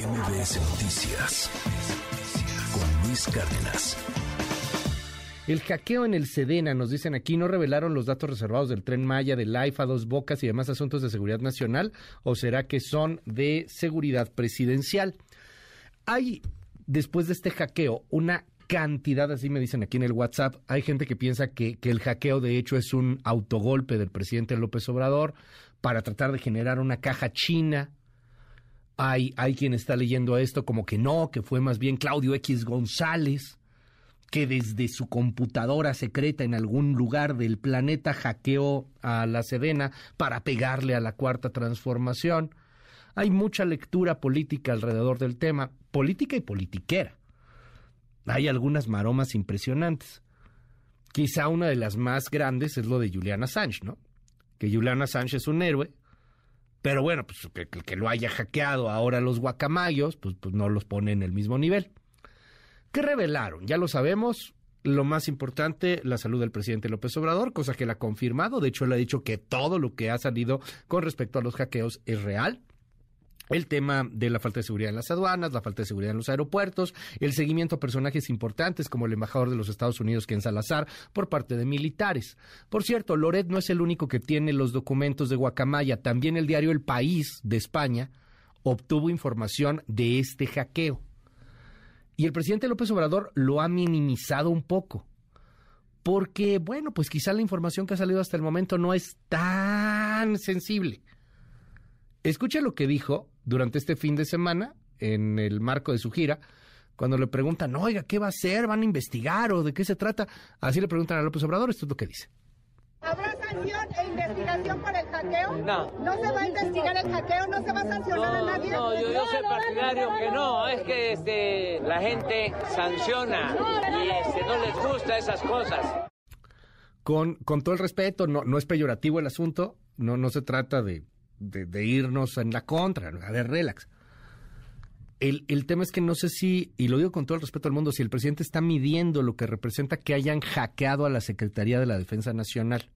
MBS Noticias con Luis Cárdenas. El hackeo en el Sedena, nos dicen aquí, no revelaron los datos reservados del tren Maya, del AIFA, Dos Bocas y demás asuntos de seguridad nacional, o será que son de seguridad presidencial. Hay, después de este hackeo, una cantidad, así me dicen aquí en el WhatsApp, hay gente que piensa que, que el hackeo de hecho es un autogolpe del presidente López Obrador para tratar de generar una caja china hay, hay quien está leyendo esto como que no, que fue más bien Claudio X González, que desde su computadora secreta en algún lugar del planeta hackeó a la Sedena para pegarle a la cuarta transformación. Hay mucha lectura política alrededor del tema, política y politiquera. Hay algunas maromas impresionantes. Quizá una de las más grandes es lo de Juliana Sánchez, ¿no? Que Juliana Sánchez es un héroe, pero bueno, pues que, que, lo haya hackeado ahora los guacamayos, pues, pues no los pone en el mismo nivel. ¿Qué revelaron? Ya lo sabemos. Lo más importante, la salud del presidente López Obrador, cosa que él ha confirmado. De hecho, él ha dicho que todo lo que ha salido con respecto a los hackeos es real el tema de la falta de seguridad en las aduanas, la falta de seguridad en los aeropuertos, el seguimiento a personajes importantes como el embajador de los Estados Unidos, en Salazar, por parte de militares. Por cierto, Loret no es el único que tiene los documentos de Guacamaya. También el diario El País de España obtuvo información de este hackeo. Y el presidente López Obrador lo ha minimizado un poco. Porque, bueno, pues quizá la información que ha salido hasta el momento no es tan sensible. Escucha lo que dijo durante este fin de semana, en el marco de su gira, cuando le preguntan, oiga, ¿qué va a hacer? ¿Van a investigar o de qué se trata? Así le preguntan a López Obrador, esto es lo que dice. ¿Habrá sanción e investigación por el hackeo? No. ¿No se va a investigar el hackeo? ¿No se va a sancionar a nadie? No, yo, yo soy partidario que no. Es que este, la gente sanciona y este, no les gusta esas cosas. Con, con todo el respeto, no, no es peyorativo el asunto, no, no se trata de de, irnos en la contra, a ver, relax. El, el, tema es que no sé si, y lo digo con todo el respeto al mundo, si el presidente está midiendo lo que representa que hayan hackeado a la Secretaría de la Defensa Nacional.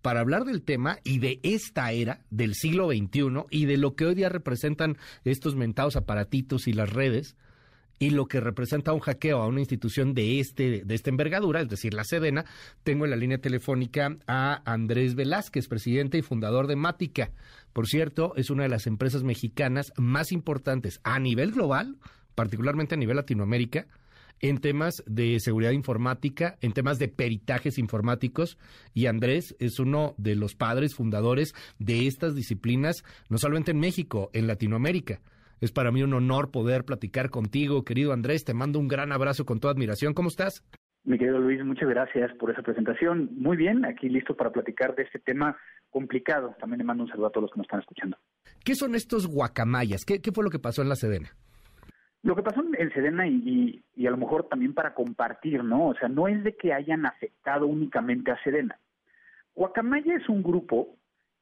Para hablar del tema y de esta era del siglo XXI y de lo que hoy día representan estos mentados aparatitos y las redes, y lo que representa un hackeo a una institución de este de esta envergadura, es decir, la Sedena, tengo en la línea telefónica a Andrés Velázquez, presidente y fundador de Mática. Por cierto, es una de las empresas mexicanas más importantes a nivel global, particularmente a nivel Latinoamérica, en temas de seguridad informática, en temas de peritajes informáticos, y Andrés es uno de los padres fundadores de estas disciplinas, no solamente en México, en Latinoamérica. Es para mí un honor poder platicar contigo, querido Andrés. Te mando un gran abrazo con toda admiración. ¿Cómo estás? Mi querido Luis, muchas gracias por esa presentación. Muy bien, aquí listo para platicar de este tema complicado. También le mando un saludo a todos los que nos están escuchando. ¿Qué son estos guacamayas? ¿Qué, fue lo que pasó en la Sedena? Lo que pasó en Sedena y, y, a lo mejor también para compartir, ¿no? O sea, no es de que hayan afectado únicamente a Sedena. Guacamaya es un grupo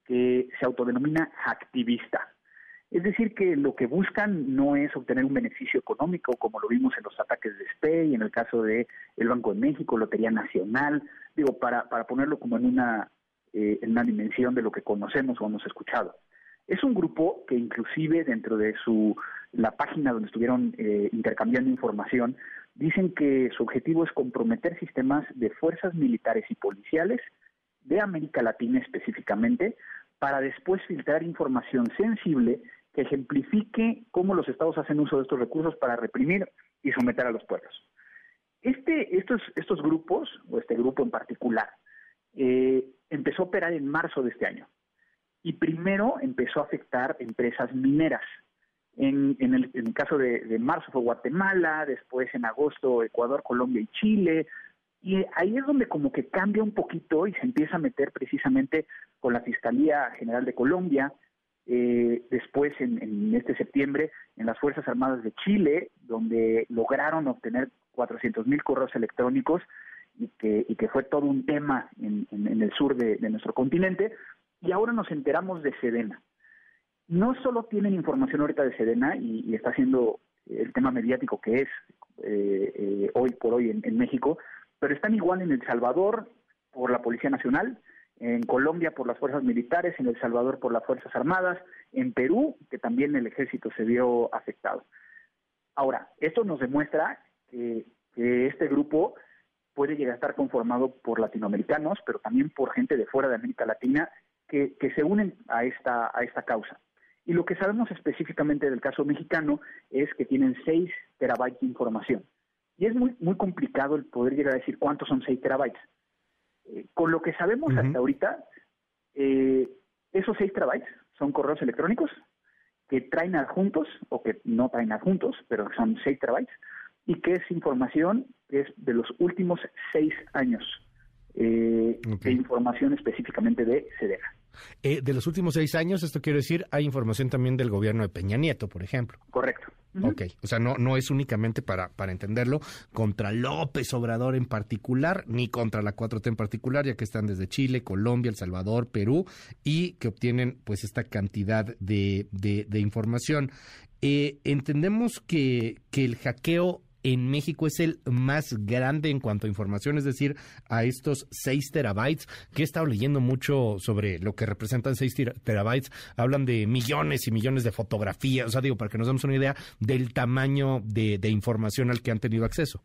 que se autodenomina activista. Es decir, que lo que buscan no es obtener un beneficio económico, como lo vimos en los ataques de SPE y en el caso de el Banco de México, Lotería Nacional, digo, para, para ponerlo como en una, eh, en una dimensión de lo que conocemos o hemos escuchado. Es un grupo que inclusive dentro de su la página donde estuvieron eh, intercambiando información, dicen que su objetivo es comprometer sistemas de fuerzas militares y policiales de América Latina específicamente, para después filtrar información sensible que ejemplifique cómo los estados hacen uso de estos recursos para reprimir y someter a los pueblos. Este, estos, estos grupos, o este grupo en particular, eh, empezó a operar en marzo de este año. Y primero empezó a afectar empresas mineras. En, el, caso de, de, marzo fue Guatemala, después en agosto Ecuador, Colombia y Chile. Y ahí es donde como que cambia un poquito y se empieza a meter precisamente con la Fiscalía General de Colombia, eh, después en, este septiembre en las Fuerzas Armadas de Chile, donde lograron obtener 400 mil correos electrónicos y que, y que fue todo un tema en, el sur de, nuestro continente. Y ahora nos enteramos de Sedena. No solo tienen información ahorita de Sedena y, está siendo el tema mediático que es eh, eh, hoy por hoy en, en México, pero están igual en El Salvador por la Policía Nacional, en Colombia por las fuerzas militares, en El Salvador por las Fuerzas Armadas, en Perú, que también el ejército se vio afectado. Ahora, esto nos demuestra que, este grupo puede llegar a estar conformado por latinoamericanos, pero también por gente de fuera de América Latina que, se unen a esta, causa. Y lo que sabemos específicamente del caso mexicano es que tienen 6 terabytes de información. Y es muy, muy complicado el poder llegar a decir cuántos son 6 terabytes. Eh, con lo que sabemos hasta ahorita, eh, esos 6 terabytes son correos electrónicos que traen adjuntos o que no traen adjuntos, pero son 6 terabytes, y que es información que es de los últimos 6 años eh, de información específicamente de Sedena. Eh, de los últimos seis años, esto quiere decir, hay información también del gobierno de Peña Nieto, por ejemplo. Correcto. Ok, o sea, no, no es únicamente para, para entenderlo contra López Obrador en particular, ni contra la 4T en particular, ya que están desde Chile, Colombia, El Salvador, Perú, y que obtienen pues esta cantidad de, de, información. Eh, entendemos que, que el hackeo en México es el más grande en cuanto a información, es decir, a estos 6 terabytes, que he estado leyendo mucho sobre lo que representan 6 terabytes, hablan de millones y millones de fotografías, o sea, digo, para que nos demos una idea del tamaño de, información al que han tenido acceso.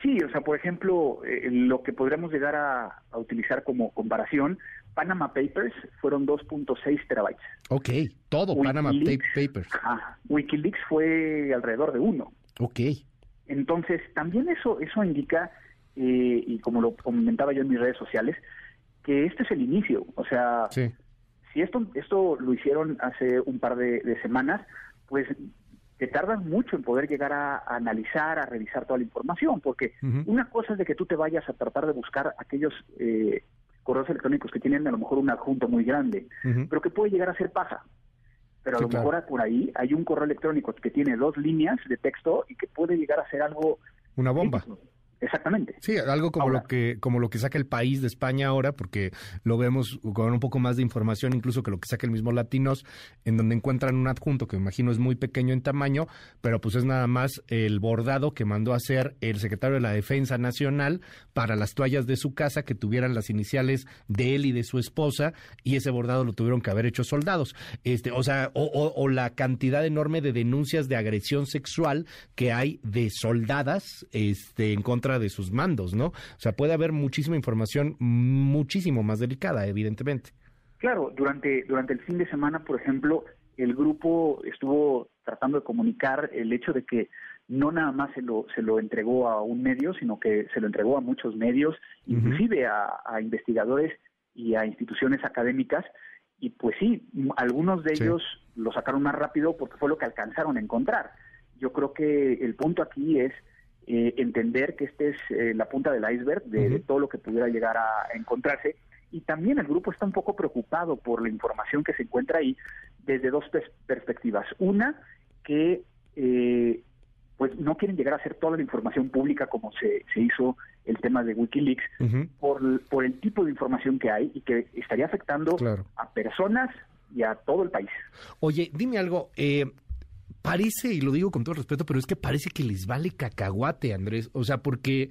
Sí, o sea, por ejemplo, eh, lo que podríamos llegar a, utilizar como comparación, Panama Papers fueron 2.6 terabytes. Ok, todo Panama Papers. Wikileaks fue alrededor de uno. Ok. Entonces, también eso, eso indica, eh, y como lo comentaba yo en mis redes sociales, que este es el inicio. O sea, si esto, esto lo hicieron hace un par de, semanas, pues te tardas mucho en poder llegar a, analizar, a revisar toda la información, porque una cosa es de que tú te vayas a tratar de buscar aquellos eh, correos electrónicos que tienen a lo mejor un adjunto muy grande, pero que puede llegar a ser paja pero a lo mejor por ahí hay un correo electrónico que tiene dos líneas de texto y que puede llegar a ser algo... Una bomba. Exactamente. Sí, algo como lo que como lo que saca el país de España ahora, porque lo vemos con un poco más de información, incluso que lo que saca el mismo Latinos, en donde encuentran un adjunto que me imagino es muy pequeño en tamaño, pero pues es nada más el bordado que mandó a hacer el secretario de la Defensa Nacional para las toallas de su casa que tuvieran las iniciales de él y de su esposa, y ese bordado lo tuvieron que haber hecho soldados. Este, o sea, o, o la cantidad enorme de denuncias de agresión sexual que hay de soldadas este, en contra de sus mandos, ¿no? O sea, puede haber muchísima información muchísimo más delicada, evidentemente. Claro, durante, durante el fin de semana, por ejemplo, el grupo estuvo tratando de comunicar el hecho de que no nada más se lo, se lo entregó a un medio, sino que se lo entregó a muchos medios, inclusive a, a, investigadores y a instituciones académicas, y pues sí, algunos de ellos lo sacaron más rápido porque fue lo que alcanzaron a encontrar. Yo creo que el punto aquí es eh, entender que este es eh, la punta del iceberg de, todo lo que pudiera llegar a, encontrarse. Y también el grupo está un poco preocupado por la información que se encuentra ahí desde dos perspectivas. Una, que eh, pues no quieren llegar a hacer toda la información pública como se, se hizo el tema de Wikileaks por, por el tipo de información que hay y que estaría afectando a personas y a todo el país. Oye, dime algo, eh, parece, y lo digo con todo respeto, pero es que parece que les vale cacahuate, Andrés. O sea, porque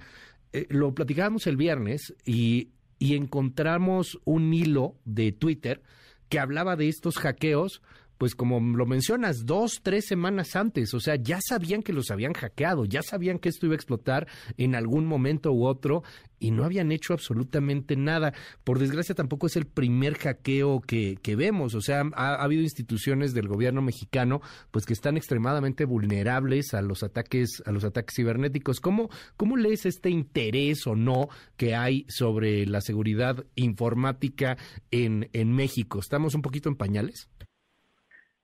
eh, lo platicábamos el viernes y, y encontramos un hilo de Twitter que hablaba de estos hackeos pues como lo mencionas, dos, tres semanas antes, o sea, ya sabían que los habían hackeado, ya sabían que esto iba a explotar en algún momento u otro y no habían hecho absolutamente nada. Por desgracia tampoco es el primer hackeo que, que vemos, o sea, ha, habido instituciones del gobierno mexicano pues que están extremadamente vulnerables a los ataques, a los ataques cibernéticos. ¿Cómo, cómo lees este interés o no que hay sobre la seguridad informática en, en México? ¿Estamos un poquito en pañales?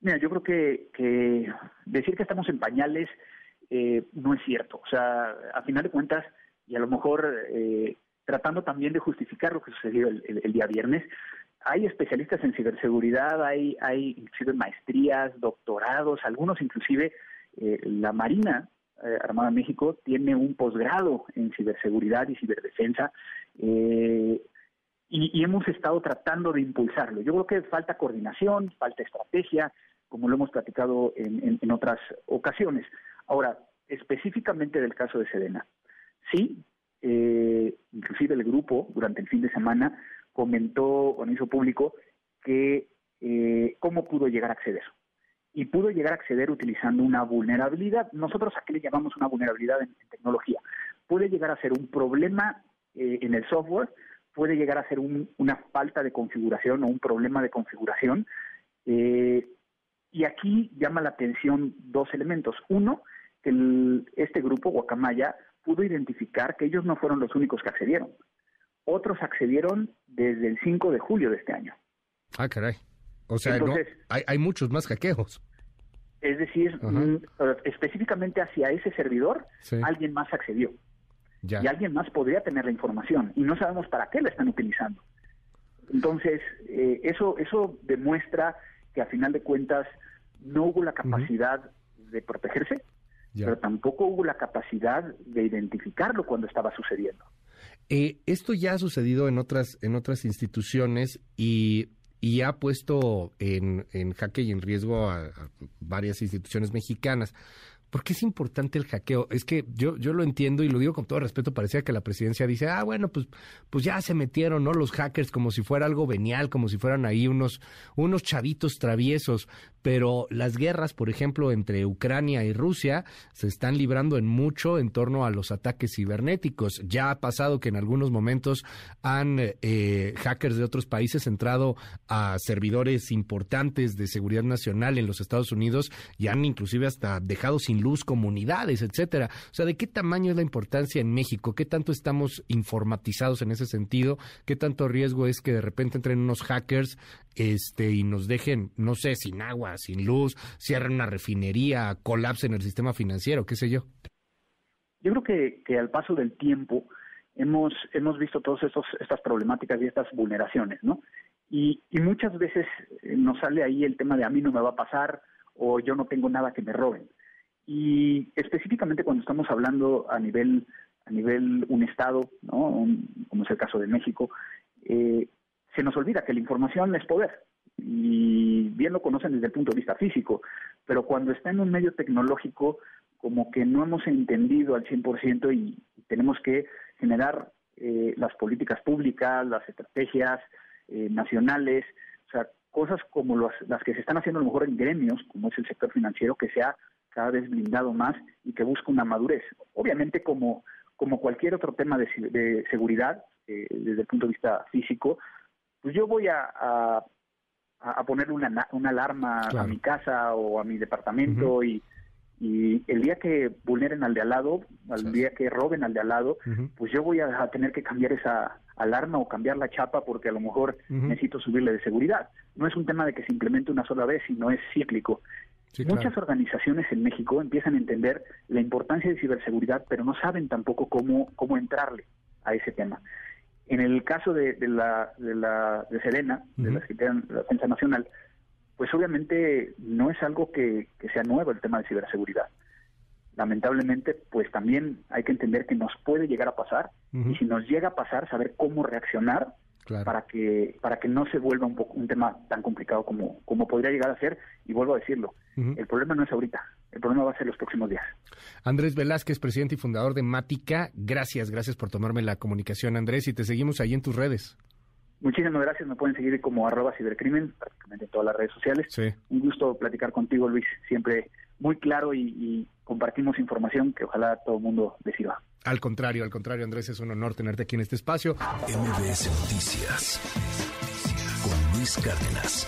Mira, yo creo que, decir que estamos en pañales eh, no es cierto. O sea, a final de cuentas, y a lo mejor eh, tratando también de justificar lo que sucedió el, día viernes, hay especialistas en ciberseguridad, hay, hay inclusive maestrías, doctorados, algunos inclusive eh, la Marina Armada de México tiene un posgrado en ciberseguridad y ciberdefensa. y, hemos estado tratando de impulsarlo. Yo creo que falta coordinación, falta estrategia, como lo hemos platicado en, otras ocasiones. Ahora, específicamente del caso de Sedena, sí, eh, inclusive el grupo durante el fin de semana, comentó, o hizo público, que eh, cómo pudo llegar a acceder. Y pudo llegar a acceder utilizando una vulnerabilidad. Nosotros aquí le llamamos una vulnerabilidad en, tecnología. Puede llegar a ser un problema eh, en el software, puede llegar a ser una falta de configuración o un problema de configuración. Eh, y aquí llama la atención dos elementos. Uno, que este grupo, Guacamaya, pudo identificar que ellos no fueron los únicos que accedieron. Otros accedieron desde el 5 de julio de este año. Ah, caray. O sea, hay, muchos más hackeos. Es decir, específicamente hacia ese servidor, alguien más accedió. Y alguien más podría tener la información. Y no sabemos para qué la están utilizando. Entonces, eh, eso, eso demuestra que a final de cuentas no hubo la capacidad de protegerse, pero tampoco hubo la capacidad de identificarlo cuando estaba sucediendo. Eh, esto ya ha sucedido en otras, en otras instituciones y, y ha puesto en, en, jaque y en riesgo a varias instituciones mexicanas. ¿Por qué es importante el hackeo? Es que yo, yo lo entiendo y lo digo con todo respeto, parecía que la presidencia dice, ah, bueno, pues, pues ya se metieron, ¿no? Los hackers como si fuera algo venial, como si fueran ahí unos, unos chavitos traviesos, pero las guerras, por ejemplo, entre Ucrania y Rusia se están librando en mucho en torno a los ataques cibernéticos. Ya ha pasado que en algunos momentos han eh, hackers de otros países entrado a servidores importantes de seguridad nacional en los Estados Unidos y han inclusive hasta dejado sin luz, comunidades, etcétera. O sea, ¿de qué tamaño es la importancia en México? ¿Qué tanto estamos informatizados en ese sentido? ¿Qué tanto riesgo es que de repente entren unos hackers este y nos dejen, no sé, sin agua, sin luz, cierren una refinería, colapsen el sistema financiero, qué sé yo? Yo creo que, que al paso del tiempo hemos, hemos visto todas estas problemáticas y estas vulneraciones, ¿no? Y, y, muchas veces nos sale ahí el tema de a mí no me va a pasar o yo no tengo nada que me roben. Y específicamente cuando estamos hablando a nivel, a nivel un Estado, ¿no? como es el caso de México, eh, se nos olvida que la información es poder. Y bien lo conocen desde el punto de vista físico, pero cuando está en un medio tecnológico, como que no hemos entendido al 100% y tenemos que generar eh, las políticas públicas, las estrategias eh, nacionales, o sea, cosas como las que se están haciendo a lo mejor en gremios, como es el sector financiero, que sea cada vez blindado más y que busca una madurez. Obviamente, como, como cualquier otro tema de, seguridad, eh, desde el punto de vista físico, pues yo voy a, a, a ponerle una, una alarma a mi casa o a mi departamento y, y el día que vulneren al de al lado, al día que roben al de al lado, pues yo voy a, tener que cambiar esa alarma o cambiar la chapa porque a lo mejor necesito subirle de seguridad. No es un tema de que se implemente una sola vez, sino es cíclico. Muchas organizaciones en México empiezan a entender la importancia de ciberseguridad, pero no saben tampoco cómo, cómo entrarle a ese tema. En el caso de, la, de, la, de Selena, de la Secretaría de Defensa Nacional, pues obviamente no es algo que, sea nuevo el tema de ciberseguridad. Lamentablemente, pues también hay que entender que nos puede llegar a pasar y si nos llega a pasar, saber cómo reaccionar para que para que no se vuelva un, poco, un tema tan complicado como, como podría llegar a ser. Y vuelvo a decirlo, el problema no es ahorita, el problema va a ser los próximos días. Andrés Velázquez, presidente y fundador de Mática, gracias, gracias por tomarme la comunicación, Andrés, y te seguimos ahí en tus redes. Muchísimas gracias, me pueden seguir como arroba cibercrimen, prácticamente en todas las redes sociales. Un gusto platicar contigo, Luis, siempre muy claro y, compartimos información que ojalá todo el mundo decida. Al contrario, al contrario, Andrés, es un honor tenerte aquí en este espacio. MBS Noticias con Luis Cárdenas.